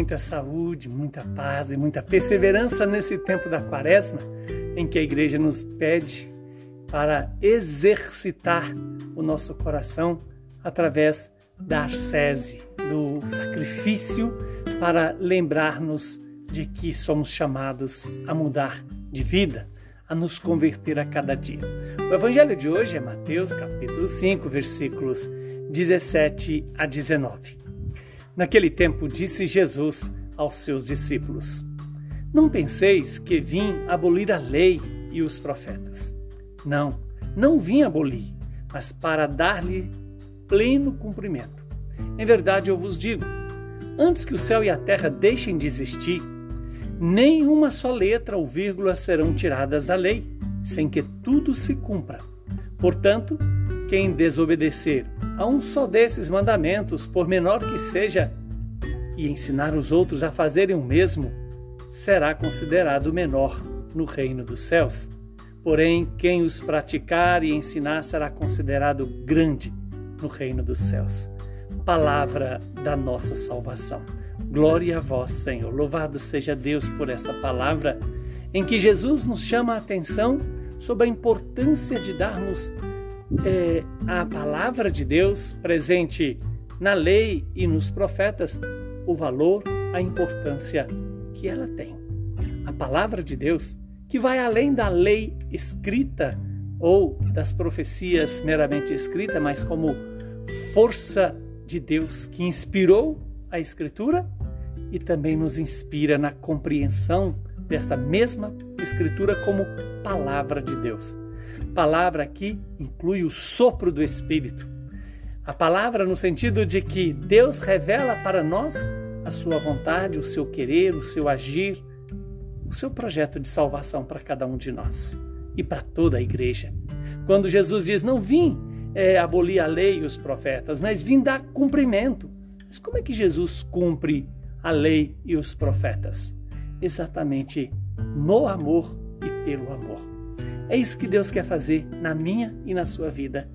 muita saúde, muita paz e muita perseverança nesse tempo da quaresma, em que a igreja nos pede para exercitar o nosso coração através da arcese, do sacrifício, para lembrar-nos de que somos chamados a mudar de vida, a nos converter a cada dia. O evangelho de hoje é Mateus, capítulo 5, versículos 17 a 19. Naquele tempo disse Jesus aos seus discípulos: Não penseis que vim abolir a lei e os profetas. Não, não vim abolir, mas para dar-lhe pleno cumprimento. Em verdade eu vos digo: antes que o céu e a terra deixem de existir, nem uma só letra ou vírgula serão tiradas da lei, sem que tudo se cumpra. Portanto, quem desobedecer a um só desses mandamentos, por menor que seja, e ensinar os outros a fazerem o mesmo, será considerado menor no reino dos céus. Porém, quem os praticar e ensinar será considerado grande no reino dos céus. Palavra da nossa salvação. Glória a vós, Senhor. Louvado seja Deus por esta palavra em que Jesus nos chama a atenção sobre a importância de darmos é, a palavra de Deus presente na lei e nos profetas, o valor, a importância que ela tem. A palavra de Deus, que vai além da lei escrita ou das profecias meramente escritas, mas como força de Deus que inspirou a Escritura e também nos inspira na compreensão desta mesma Escritura como palavra de Deus. Palavra aqui inclui o sopro do Espírito. A palavra no sentido de que Deus revela para nós a sua vontade, o seu querer, o seu agir, o seu projeto de salvação para cada um de nós e para toda a igreja. Quando Jesus diz: Não vim é, abolir a lei e os profetas, mas vim dar cumprimento. Mas como é que Jesus cumpre a lei e os profetas? Exatamente no amor e pelo amor. É isso que Deus quer fazer na minha e na sua vida.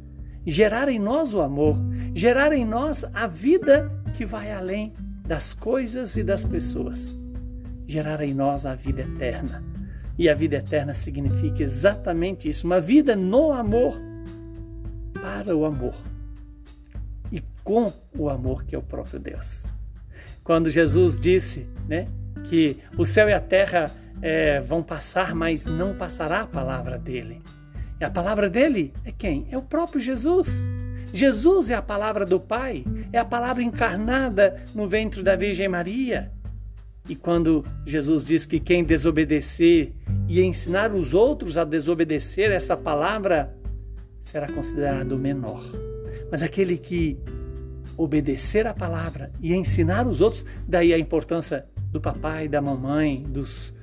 Gerar em nós o amor, gerar em nós a vida que vai além das coisas e das pessoas. Gerar em nós a vida eterna. E a vida eterna significa exatamente isso, uma vida no amor, para o amor e com o amor que é o próprio Deus. Quando Jesus disse, né, que o céu e a terra é, vão passar, mas não passará a palavra dele. E a palavra dele é quem? É o próprio Jesus. Jesus é a palavra do Pai, é a palavra encarnada no ventre da Virgem Maria. E quando Jesus diz que quem desobedecer e ensinar os outros a desobedecer essa palavra será considerado menor. Mas aquele que obedecer a palavra e ensinar os outros, daí a importância do papai, da mamãe, dos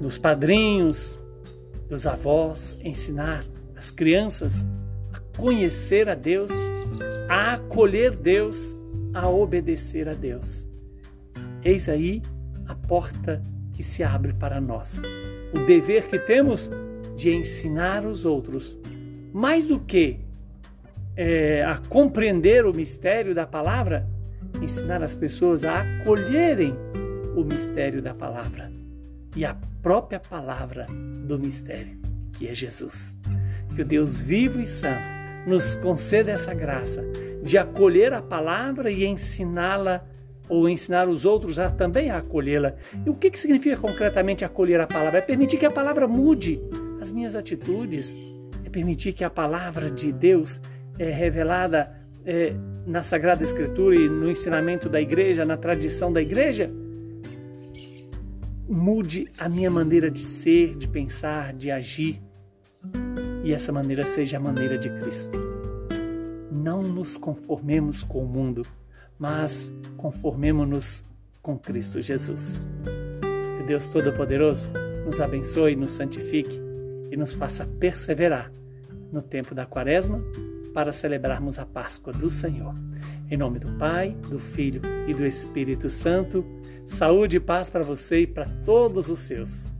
dos padrinhos, dos avós, ensinar as crianças a conhecer a Deus, a acolher Deus, a obedecer a Deus. Eis aí a porta que se abre para nós. O dever que temos de ensinar os outros, mais do que é, a compreender o mistério da palavra, ensinar as pessoas a acolherem o mistério da palavra e a própria palavra do mistério, que é Jesus. Que o Deus vivo e santo nos conceda essa graça de acolher a palavra e ensiná-la ou ensinar os outros a também a acolhê-la. E o que, que significa concretamente acolher a palavra? É permitir que a palavra mude as minhas atitudes, é permitir que a palavra de Deus é revelada é, na Sagrada Escritura e no ensinamento da igreja, na tradição da igreja, mude a minha maneira de ser, de pensar, de agir e essa maneira seja a maneira de Cristo. Não nos conformemos com o mundo, mas conformemos-nos com Cristo Jesus. Que Deus Todo-Poderoso nos abençoe, nos santifique e nos faça perseverar no tempo da Quaresma para celebrarmos a Páscoa do Senhor. Em nome do Pai, do Filho e do Espírito Santo, saúde e paz para você e para todos os seus.